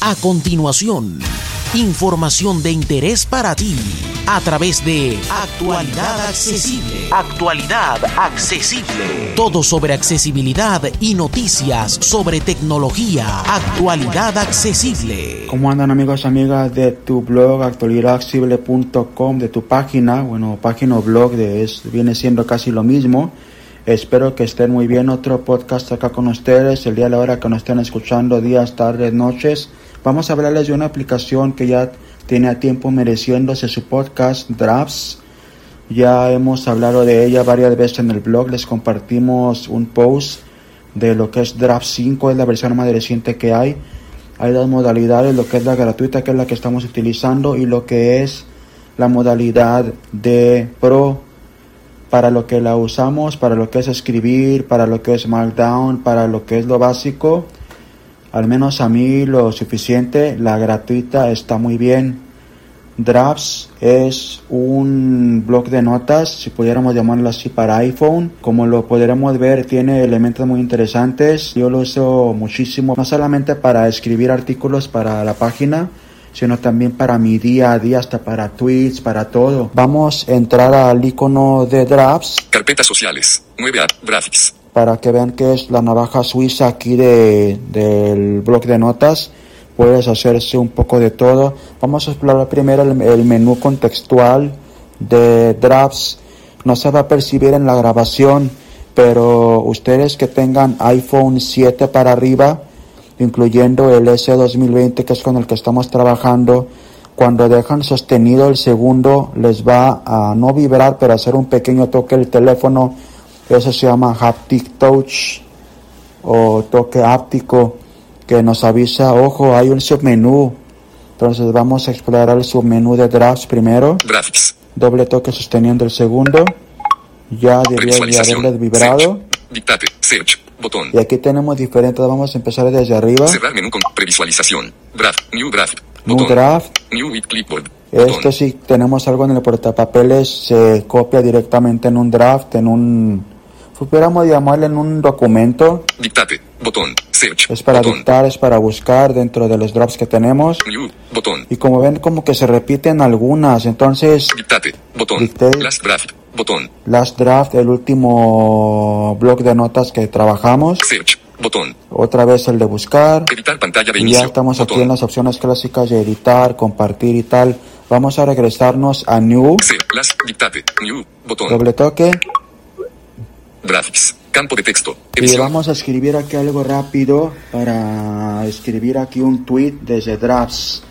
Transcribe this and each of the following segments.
A continuación, información de interés para ti a través de Actualidad Accesible. Actualidad Accesible. Todo sobre accesibilidad y noticias sobre tecnología. Actualidad Accesible. ¿Cómo andan amigos y amigas de tu blog actualidadaccesible.com, de tu página? Bueno, página o blog de es, viene siendo casi lo mismo. Espero que estén muy bien. Otro podcast acá con ustedes. El día a la hora que nos estén escuchando, días, tardes, noches. Vamos a hablarles de una aplicación que ya tiene a tiempo mereciéndose su podcast Drafts. Ya hemos hablado de ella varias veces en el blog. Les compartimos un post de lo que es Draft 5, es la versión más reciente que hay. Hay dos modalidades, lo que es la gratuita, que es la que estamos utilizando, y lo que es la modalidad de Pro, para lo que la usamos, para lo que es escribir, para lo que es Markdown, para lo que es lo básico al menos a mí lo suficiente, la gratuita está muy bien. Drafts es un blog de notas, si pudiéramos llamarlo así, para iPhone. Como lo podremos ver, tiene elementos muy interesantes. Yo lo uso muchísimo, no solamente para escribir artículos para la página, sino también para mi día a día, hasta para tweets, para todo. Vamos a entrar al icono de Drafts. Carpetas sociales. 9 app. Graphics para que vean que es la navaja suiza aquí de, del blog de notas. Puedes hacerse un poco de todo. Vamos a explorar primero el, el menú contextual de drafts. No se va a percibir en la grabación, pero ustedes que tengan iPhone 7 para arriba, incluyendo el S2020 que es con el que estamos trabajando, cuando dejan sostenido el segundo les va a no vibrar, pero hacer un pequeño toque el teléfono eso se llama haptic touch o toque áptico que nos avisa, ojo, hay un submenú. Entonces vamos a explorar el submenú de drafts primero. Graphics. Doble toque sosteniendo el segundo. Ya debería de haberles vibrado. Dictate, search, botón. Y aquí tenemos diferentes, vamos a empezar desde arriba. Cerrar menú con previsualización. Draft, new draft. New draft. New with clipboard. Esto si tenemos algo en el portapapeles se copia directamente en un draft, en un... Pudiéramos llamarle en un documento. Dictate, botón. Search, Es para botón. dictar, es para buscar dentro de los drafts que tenemos. New, botón. Y como ven, como que se repiten algunas. Entonces, Dictate, botón. Dictate. Last draft, botón. last draft, el último blog de notas que trabajamos. Search, botón. Otra vez el de buscar. Editar pantalla de Y inicio. ya estamos aquí en las opciones clásicas de editar, compartir y tal. Vamos a regresarnos a New. Se- last, dictate, new, botón. Doble toque. Graphics. Campo de texto. Y vamos a escribir aquí algo rápido para escribir aquí un tweet desde drafts.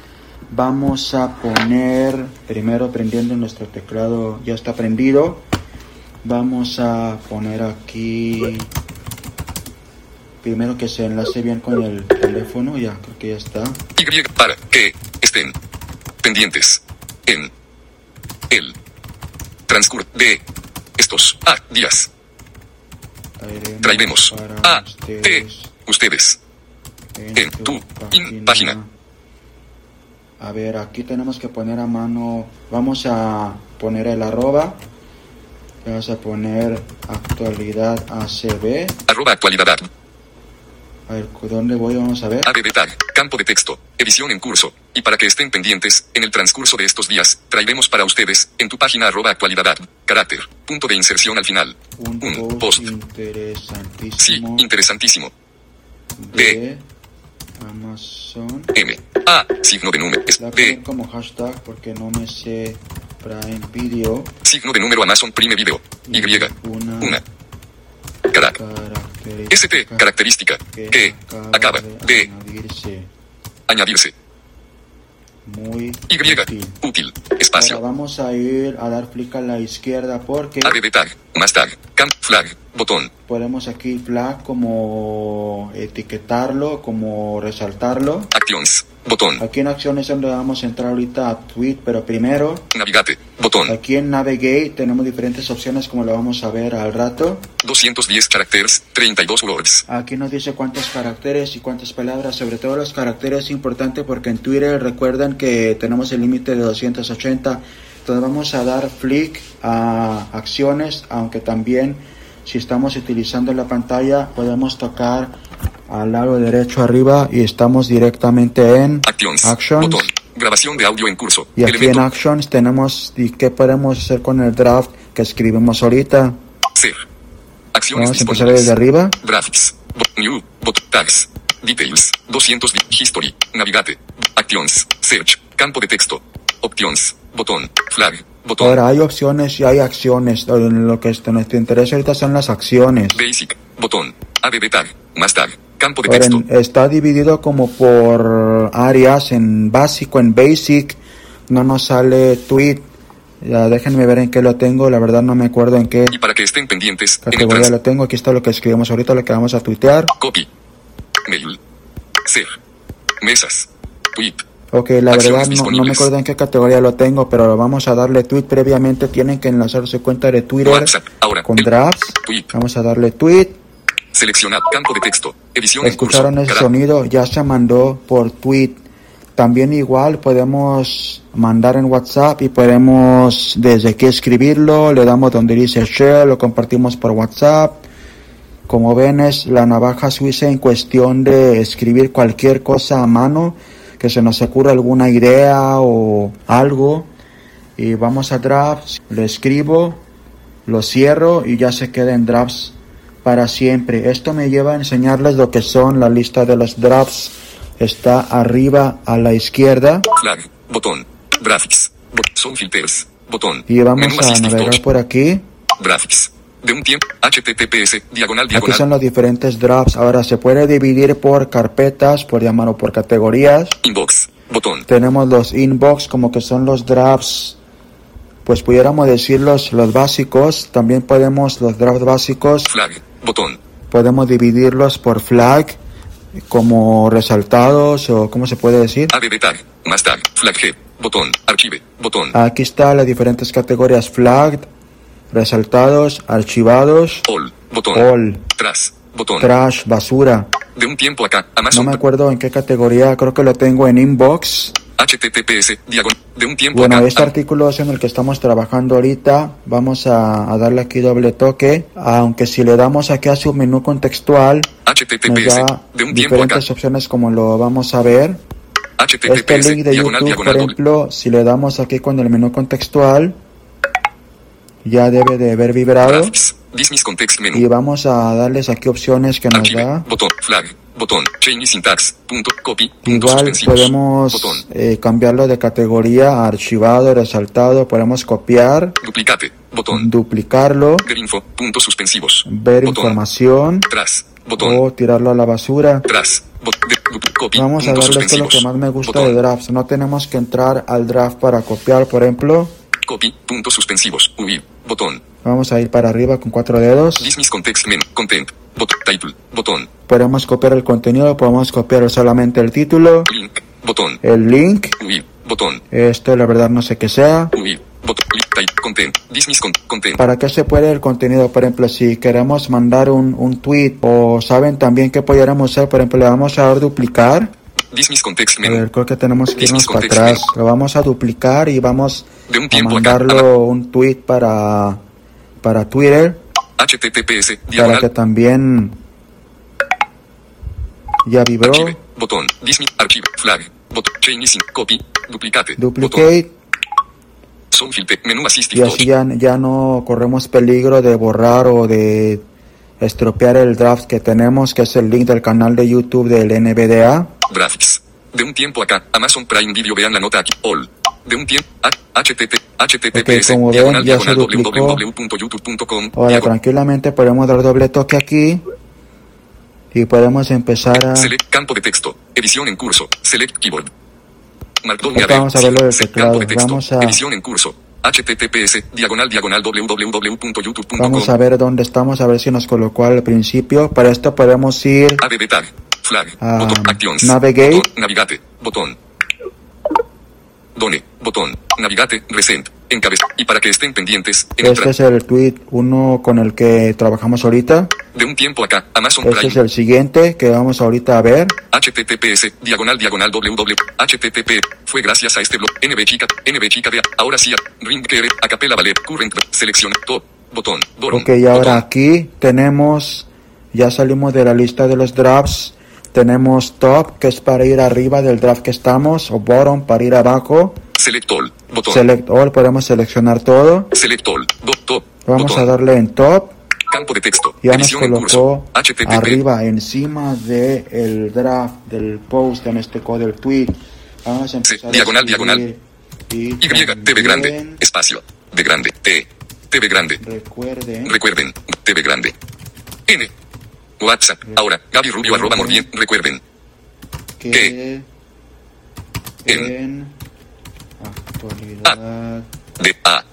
Vamos a poner, primero prendiendo nuestro teclado, ya está prendido. Vamos a poner aquí, primero que se enlace bien con el teléfono, ya creo que ya está. Y para que estén pendientes en el transcurso de estos ah, días. Traeremos a te ustedes en tu in- página. A ver, aquí tenemos que poner a mano, vamos a poner el arroba, vamos a poner actualidad ACB, arroba actualidad a ver, ¿dónde voy? Vamos a ver. Tag, campo de texto, edición en curso. Y para que estén pendientes, en el transcurso de estos días, traeremos para ustedes, en tu página arroba actualidad, carácter, punto de inserción al final. Un, Un post, post. Sí, interesantísimo interesantísimo. de Amazon. M. A. Signo de número. es D. como hashtag porque no me sé Prime Video. Signo de número Amazon Prime Video. Y. Una Una. ST. Característica. Que. Acaba. De. añadirse. Añadirse. Muy Y. útil. Útil. Ahora Espacio. vamos a ir a dar clic a la izquierda porque ADD tag. Más tag. Camp. Flag. Botón. podemos aquí flag como etiquetarlo, como resaltarlo. Actions. Botón. Aquí en acciones es donde vamos a entrar ahorita a tweet, pero primero Navigate. Botón. aquí en navigate tenemos diferentes opciones como lo vamos a ver al rato. 210 caracteres. 32 words. Aquí nos dice cuántos caracteres y cuántas palabras, sobre todo los caracteres es importante porque en Twitter recuerden que tenemos el límite de 280. Entonces vamos a dar flick a acciones, aunque también si estamos utilizando la pantalla podemos tocar al lado derecho arriba y estamos directamente en Actions. Actions. Botón. Grabación de audio en curso. Y aquí en Actions tenemos y qué podemos hacer con el draft que escribimos ahorita. Ser. Acciones Vamos a empezar desde arriba. Graphics. Bo- New. Bot. Tags. Details. 200. di- History. Navigate. Actions. Search. Campo de texto. Options. Botón. Flag. Botón. Ahora hay opciones y hay acciones. Lo que nos interesa ahorita son las acciones. Basic. Botón. ABB tag. Más tag. Campo de texto. está dividido como por áreas, en básico, en basic, no nos sale tweet. Ya déjenme ver en qué lo tengo, la verdad no me acuerdo en qué Y para que estén pendientes, en el categoría lo tengo. Aquí está lo que escribimos ahorita, lo que vamos a tuitear. Copy. Mail. Ser. Mesas. Tweet. Ok, la Acciones verdad no, no me acuerdo en qué categoría lo tengo, pero vamos a darle tweet previamente. Tienen que enlazar su cuenta de Twitter WhatsApp. Ahora. con drafts. Tweet. Vamos a darle tweet. Seleccionar. Campo de texto. Escucharon ese sonido, ya se mandó por tweet. También igual podemos mandar en WhatsApp y podemos desde aquí escribirlo, le damos donde dice share, lo compartimos por WhatsApp. Como ven es la navaja suiza en cuestión de escribir cualquier cosa a mano, que se nos ocurra alguna idea o algo. Y vamos a drafts, lo escribo, lo cierro y ya se queda en drafts para siempre. Esto me lleva a enseñarles lo que son la lista de los drafts. Está arriba a la izquierda Flag. Botón. Graphics. Bot- Son filters. Botón. y vamos Menú a navegar por aquí. Graphics. De un tiempo. HTTPS. Diagonal Aquí diagonal. son los diferentes drafts. Ahora se puede dividir por carpetas, por llamarlo por categorías. Inbox. Botón. Tenemos los inbox como que son los drafts, pues pudiéramos decir los, los básicos. También podemos los drafts básicos, Flag. Botón. podemos dividirlos por flag como resaltados o cómo se puede decir. ABB tag. Más tag. Flag head. Botón. Archive. Botón. Aquí están las diferentes categorías flagged, resaltados, archivados, All. Botón. all, Tras. Botón. trash, basura. de un tiempo acá. No me acuerdo en qué categoría, creo que lo tengo en inbox. HTTPS. Diagonal. De un tiempo Bueno, acá. este artículo es en el que estamos trabajando ahorita. Vamos a, a darle aquí doble toque. Aunque si le damos aquí a su menú contextual, nos HTTPS. da De un tiempo acá. diferentes opciones como lo vamos a ver. Este HTTPS. link de Diagonal YouTube, por doble. ejemplo, si le damos aquí con el menú contextual, ya debe de haber vibrado. Context Y vamos a darles aquí opciones que nos da. Botón. Flag. Botón. Change syntax. Punto. Copy. Puntos Igual podemos Botón. eh, cambiarlo de categoría a archivado, resaltado. Podemos copiar, Duplicate. Botón. duplicarlo, Ver info. Puntos suspensivos. ver Botón. información Tras. Botón. o tirarlo a la basura. Tras. Copy. Vamos a darle esto es lo que más me gusta Botón. de drafts. No tenemos que entrar al draft para copiar, por ejemplo. Copy. Puntos suspensivos. Huir. Botón. Vamos a ir para arriba con cuatro dedos. Dismiss context menú. Content. Botón. Title. Botón. Podemos copiar el contenido, podemos copiar solamente el título, Link. Botón. el link. Botón. Esto la verdad no sé qué sea. Huir. Botón. Link. Type. Content. Dismiss con content. ¿Para qué se puede el contenido? Por ejemplo, si queremos mandar un, un tweet o saben también que pudiéramos hacer, por ejemplo, le vamos a dar duplicar. Dismiss context A menú. ver, creo que tenemos que irnos para atrás. Lo vamos a duplicar y vamos De un a mandarlo un tweet para, para Twitter. HTTPS. Para que también ya vibró. Archive. Botón. Archive. Flag. Botón. Copy. Duplicate. Duplicate. Menú y assistive touch. así ya, ya no corremos peligro de borrar o de estropear el draft que tenemos, que es el link del canal de YouTube del NBDA. Graphics. De un tiempo acá. Amazon Prime Video. Vean la nota aquí. All. De un tiempo. HTTP. HTTPS. como ven, ya se duplicó. Ahora tranquilamente podemos dar doble toque aquí y podemos empezar a... Select campo de texto. Edición en curso. Select keyboard. Markdown vamos a verlo del Select teclado. Vamos a- Edición en curso. HTTPS. Diagonal diagonal www.youtube.com. Vamos a ver dónde estamos, a ver si nos colocó al principio. Para esto podemos ir ABB tag. Flag. Ah, botón. Actions. navigate. Botón. Navigate. Botón. Done. Botón. Navigate. Recent. Encabeza. Y para que estén pendientes. En Este es el tweet uno con el que trabajamos ahorita. de un tiempo acá. Amazon Este Prime. es el siguiente que vamos ahorita a ver. HTTPS, diagonal, diagonal, www, HTTP, fue gracias a este blog, NB chica, NB chica de, ahora sí, ring querer, acapella ballet, current, selección, top, botón, botón, Ok, y ahora botón. aquí tenemos, ya salimos de la lista de los drafts Tenemos top, que es para ir arriba del draft que estamos, o bottom para ir abajo. Select all. Botón. Select all, podemos seleccionar todo. Select all. Top. Vamos botón. a darle en top. Campo de texto. Ya nos en colocó arriba, encima del el draft, del post, en este code, del tweet. Vamos a empezar a diagonal, escribir. Y Y, TV grande. Espacio. De grande. T. TV grande. Recuerden Recuerden. TV grande. N. WhatsApp. Ahora. Gaby Rubio arroba Mordien. Recuerden. que En. en actualidad D. A.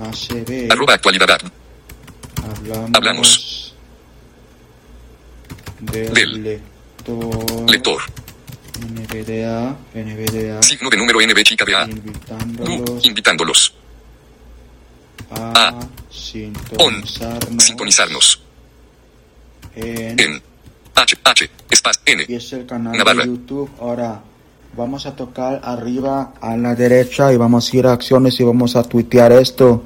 ACB Arroba actualidad. hablamos, hablamos del, del lector, Lector. NVDA, NVDA Signo de número NB chica de A. Invitándolos Invitándolos. a, A. sintonizarnos, Sintonizarnos. En, En. H. H. Espacio. N. y es el canal de YouTube. Ahora vamos a tocar arriba a la derecha y vamos a ir a acciones y vamos a tuitear esto.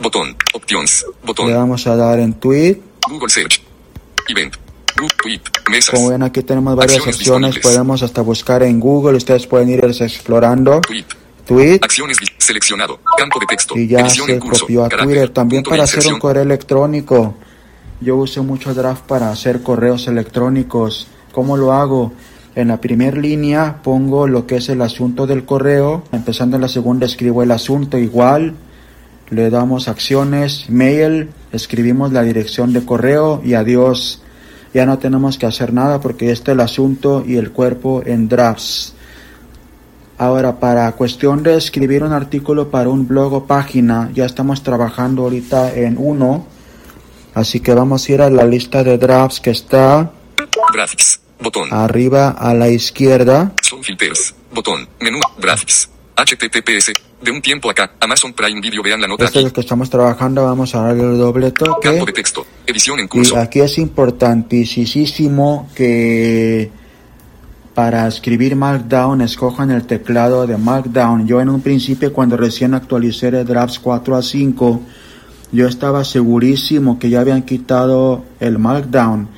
Botón. Options. Le Botón. vamos a dar en tweet. Google Search. Event. Group Tweet. Mesas. Como ven aquí tenemos varias Acciones opciones, podemos hasta buscar en Google, ustedes pueden ir explorando. Tweet. Tweet Acciones seleccionado. Campo de texto. y ya se copió a. Twitter. También para hacer un correo electrónico. Yo uso mucho Draft para hacer correos electrónicos. ¿Cómo lo hago? En la primera línea pongo lo que es el asunto del correo. Empezando en la segunda escribo el asunto igual. Le damos acciones, mail, escribimos la dirección de correo y adiós. Ya no tenemos que hacer nada porque ya está el asunto y el cuerpo en drafts. Ahora, para cuestión de escribir un artículo para un blog o página, ya estamos trabajando ahorita en uno. Así que vamos a ir a la lista de drafts que está Graphics. Botón. arriba a la izquierda. Son filters. Botón. Menú. Graphics. HTTPS. De un tiempo acá. Amazon Prime Video. Vean la nota Este es aquí. el que estamos trabajando. Vamos a darle el doble toque. Campo de texto. Edición en Y curso. aquí es importantísimo que para escribir Markdown escojan el teclado de Markdown. Yo en un principio cuando recién actualicé el Drafts 4 a 5, yo estaba segurísimo que ya habían quitado el Markdown.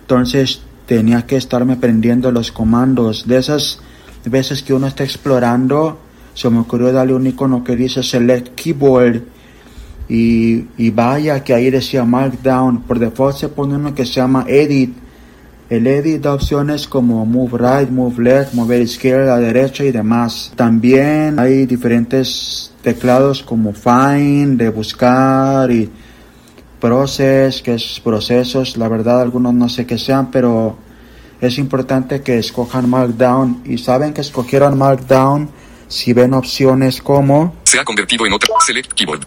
Entonces tenía que estarme aprendiendo los comandos. De esas veces que uno está explorando, se me ocurrió darle un icono que dice Select Keyboard. Y, y vaya que ahí decía Markdown. Por default se pone uno que se llama Edit. El Edit da opciones como Move Right, Move Left, mover izquierda, derecha y demás. También hay diferentes teclados como Find, de buscar y Process, que es procesos. La verdad algunos no sé qué sean, pero es importante que escojan Markdown. Y saben que escogieron Markdown si ven opciones como... Select Keyboard.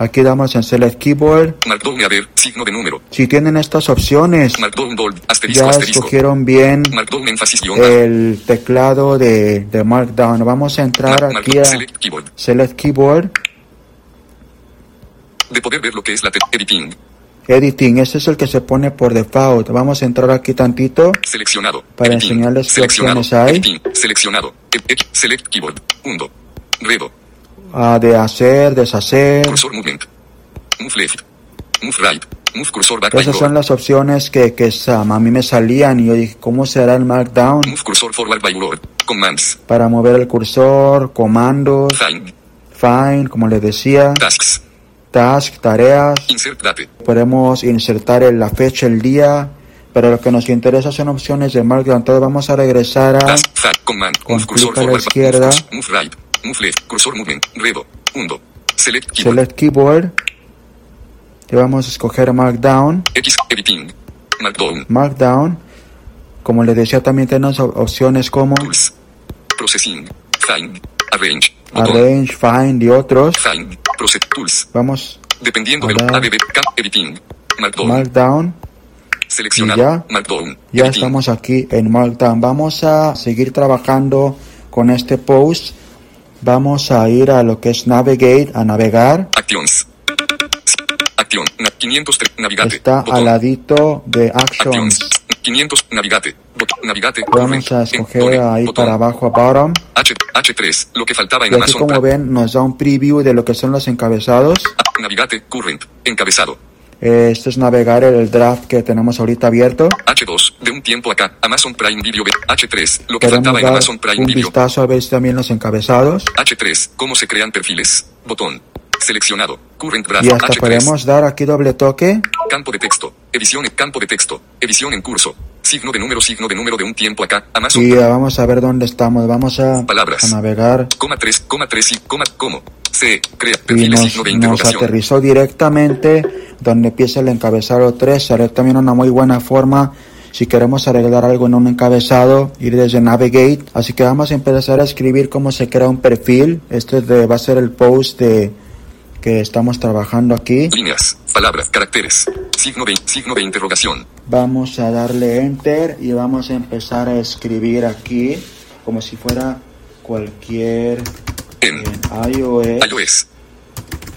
Aquí damos en Select Keyboard. Markdown a ver. Signo de número. Si tienen estas opciones, Markdown bold. Asterisco ya asterisco. escogieron bien Markdown énfasis guion. el teclado de, de Markdown. Vamos a entrar Mar- aquí a Select Keyboard. Select Keyboard, De poder ver lo que es la editing. Editing. Este es el que se pone por default. Vamos a entrar aquí tantito. Seleccionado. Para Editing. enseñarles qué opciones hay. Editing. Seleccionado. Ed- ed- Select Keyboard. Undo. Redo. Ah, de hacer, deshacer. Cursor movement. Move left. Move right. Move cursor back by Esas son las opciones que, que a mí me salían y yo dije, ¿cómo será el Markdown? Move cursor forward by word. Commands. Para mover el cursor, comandos, Find. find, como les decía, Tasks. task, tareas. Insert date. Podemos insertar la fecha, el día, pero lo que nos interesa son opciones de Markdown. Entonces vamos a regresar a Task. Command. Move cursor a la izquierda. Move, curs- move right. Move left. Cursor movement. Redo. Undo. Select keyboard. Select Keyboard y vamos a escoger Markdown. X. Editing. Markdown. Markdown, como les decía, también tenemos op- opciones como Tools. Processing. Find. Arrange. Botón. Arrange, Find y otros. Find. Process. Tools. Vamos Dependiendo del ADB. Editing. Markdown. Markdown. Seleccionado. y ya. Markdown. Ya Editing. estamos aquí en Markdown. Vamos a seguir trabajando con este post. Vamos a ir a lo que es Navigate, a navegar. Actions. Acción. Na- 503. Navigate. Está Botón. al ladito de Actions. Actions. 500. Navigate. Navigate. Vamos a En- escoger Done. ahí Botón. para abajo a bottom. H, H3. Lo que faltaba en Y aquí Amazon como ven nos da un preview de lo que son los encabezados. Ah, Navigate. Current. Encabezado. Eh, Esto es navegar el draft que tenemos ahorita abierto. H2, de un tiempo acá, Amazon Prime Video. B- H3, lo que Queremos faltaba en Amazon Prime un Video. vistazo a ver también los encabezados. H3, cómo se crean perfiles. Botón. Seleccionado. Current Graph. Y hasta H3. podemos dar aquí doble toque. Campo de texto. Edición en campo de texto. Edición en curso. Signo de número, signo de número de un tiempo acá. Amazon ya vamos a ver dónde estamos. Vamos a, Palabras. a navegar. coma 3, coma 3 y coma, ¿cómo? C, crea, Y perfiles, nos, signo de nos aterrizó directamente donde empieza el encabezado 3. Será también una muy buena forma si queremos arreglar algo en un encabezado, ir desde Navigate. Así que vamos a empezar a escribir cómo se crea un perfil. Este es de- va a ser el post de que estamos trabajando aquí. Líneas, palabras, caracteres. Signo de, signo de interrogación. Vamos a darle enter y vamos a empezar a escribir aquí como si fuera cualquier En en iOS iOS.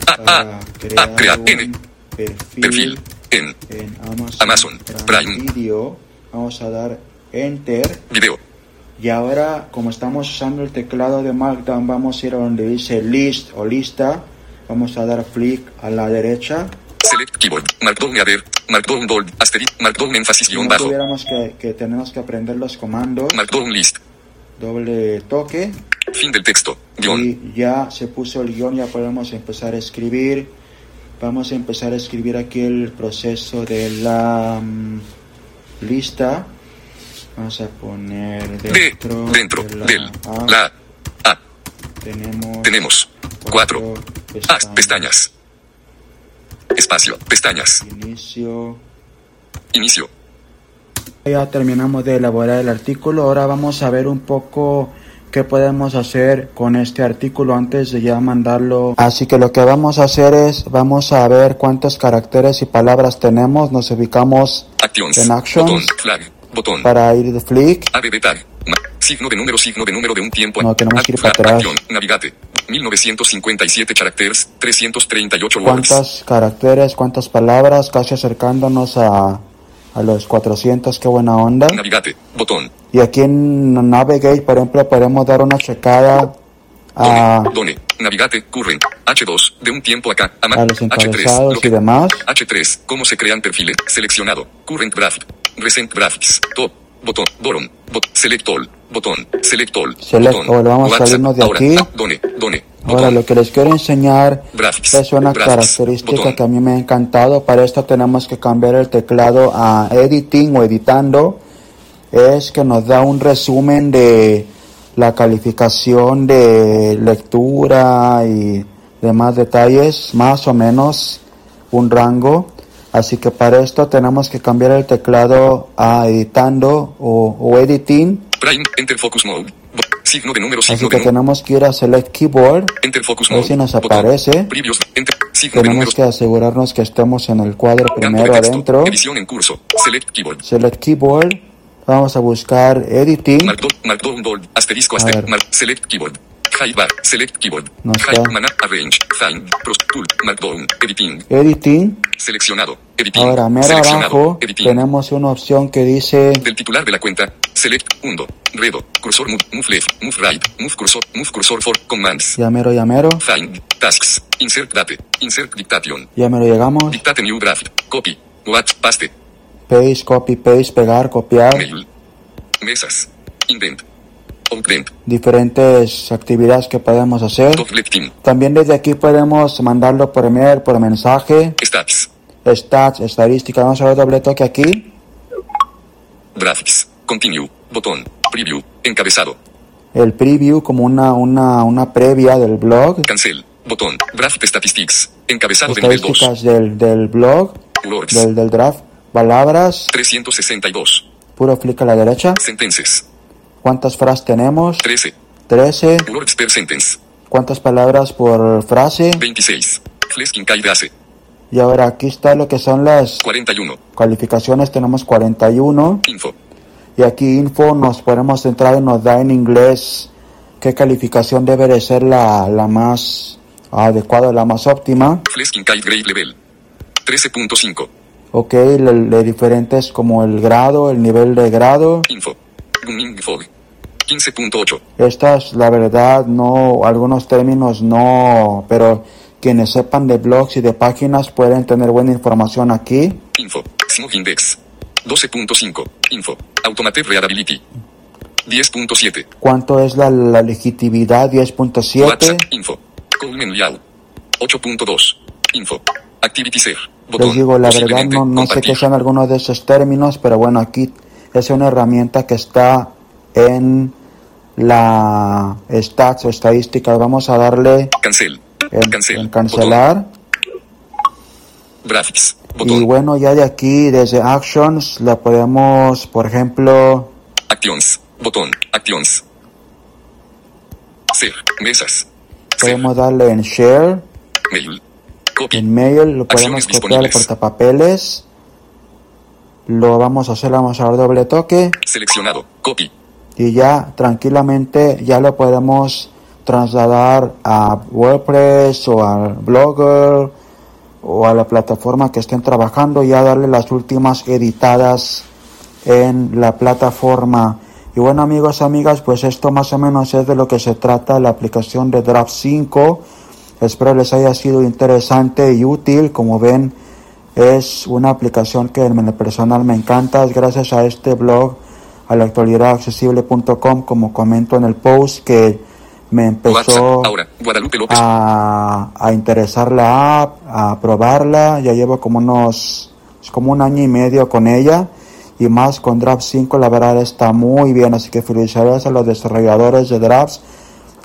A, para A, crear A, crea, un N, perfil, perfil. En en Amazon, Amazon Prime. Video. Vamos a dar enter video. y ahora como estamos usando el teclado de Markdown vamos a ir a donde dice list o lista. Vamos a dar flick a la derecha. Select keyboard. Markdown ader. Markdown bold. Asterisco. Markdown énfasis Si guion bajo. tuviéramos que, que tenemos que aprender los comandos. Markdown list. Doble toque. Fin del texto. Guión. Y ya se puso el guion, ya podemos empezar a escribir. Vamos a empezar a escribir aquí el proceso de la mm, lista. Vamos a poner De, dentro, dentro, de la A. la, A. tenemos, Tenemos. Cuatro. Ah, pestañas. Espacio. Pestañas. Inicio. Inicio. Ya terminamos de elaborar el artículo. Ahora vamos a ver un poco qué podemos hacer con este artículo antes de ya mandarlo. Así que lo que vamos a hacer es, vamos a ver cuántos caracteres y palabras tenemos. Nos ubicamos Actions. En actions. Botón. Flag. Botón. para ir de flick. Signo de número, signo de número de un tiempo. No, tenemos que ir para atrás. Navigate. 1957 caracteres. 338 words. ¿Cuántos caracteres, cuántas palabras? Casi acercándonos a, a los 400. Qué buena onda. Navigate. Botón. Y aquí en Navigate, por ejemplo, podemos dar una checada a, Done. Done. Navigate. Current. H2. De un tiempo acá. A los H3. encabezados lo y que- demás. H3. ¿Cómo se crean perfiles? Seleccionado. Current graphic. Recent graphics. Top. Botón. Bottom. Bot. Select all. Botón. Select all. Select botón. all. Vamos a salirnos de Ahora. aquí. Ah, Done. Done. Ahora lo que les quiero enseñar es una característica Botón. que a mí me ha encantado. Para esto tenemos que cambiar el teclado a editing o editando. Es que nos da un resumen de la calificación de lectura y demás detalles, más o menos un rango. Así que para esto tenemos que cambiar el teclado a editando o, o editing. Prime. Enter focus mode. Signo de número. Así Signo que de tenemos que ir a Select Keyboard. Enter focus A ver mode. si nos Botón. aparece. Previous. Enter. Signo Tenemos que asegurarnos que estemos en el cuadro primero texto. adentro. Edición en curso. Select keyboard. Select Keyboard. Vamos a buscar Editing. Markdown, markdown bold, asterisco, aster, ver. mar- select keyboard. High bar, select keyboard. No está. mana, arrange, find, pros, tool, markdown, editing, Editing. seleccionado, editing, Ahora, mero seleccionado, abajo editing. tenemos una opción que dice Del titular de la cuenta, select, undo, redo, cursor move, move left, move right, move cursor, move cursor for, commands, Llamero, llamero. find, tasks, insert date, insert dictation, Llamero, llegamos. dictate new draft, copy, what, paste, Paste, copy, paste, pegar, copiar. mail, mesas, indent, Diferentes actividades que podemos hacer. También desde aquí podemos mandarlo por email, por mensaje. stats, Stats, estadística. Vamos a ver doble toque aquí. graphics, continue, botón, preview, encabezado, El preview como una, una, una previa del blog. Cancel. Botón. Graphic Statistics. Encabezado de nivel 2. Estadísticas del, del blog, Words. del, del draft. Palabras, 362. puro clic a la derecha. Sentences. ¿Cuántas frases tenemos? 13. 13. Words per sentence. ¿Cuántas palabras por frase? 26. Flesking Kaidase. Y ahora aquí está lo que son las 41. calificaciones. Tenemos 41. Info. Y aquí info nos podemos entrar y nos da en inglés qué calificación debe de ser la, la más adecuada, la más óptima. Grade Level. 13.5. Ok, le, le diferentes como el grado, el nivel de grado. Info. Fog. 15.8. Estas, la verdad, no, algunos términos no, pero quienes sepan de blogs y de páginas pueden tener buena información aquí. Info. Smog Index. 12.5. Info. Automated Readability. 10.7. ¿Cuánto es la, la legitimidad? 10.7. WhatsApp. Info. Call Menu Layout. 8.2. Info. Activity Share. Botón. Les digo, la verdad no, no sé qué son algunos de esos términos, pero bueno, aquí es una herramienta que está en la stats o estadísticas. Vamos a darle Cancel. en, Cancel. en cancelar. Graphics. Y bueno, ya de aquí, desde Actions, la podemos, por ejemplo, Actions. Botón. Actions. Share. Mesas. Podemos darle en Share, Mail. Copy. en Mail, lo podemos copiar al portapapeles. Lo vamos a hacer, vamos a dar doble toque. Seleccionado. Copy. Y ya tranquilamente ya lo podemos trasladar a WordPress o al Blogger o a la plataforma que estén trabajando ya darle las últimas editadas en la plataforma. Y bueno amigos amigas pues esto más o menos es de lo que se trata la aplicación de Draft 5 espero les haya sido interesante y útil. Como ven es una aplicación que en personal me encanta. Es gracias a este blog a la actualidad accesible.com como comento en el post que me empezó. Ahora. A, a interesar la app, a probarla. Ya llevo como unos, es como un año y medio con ella. Y más con Draft 5, la verdad está muy bien. Así que felicidades a los desarrolladores de Drafts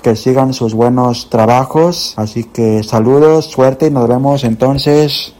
que sigan sus buenos trabajos. Así que saludos, suerte y nos vemos entonces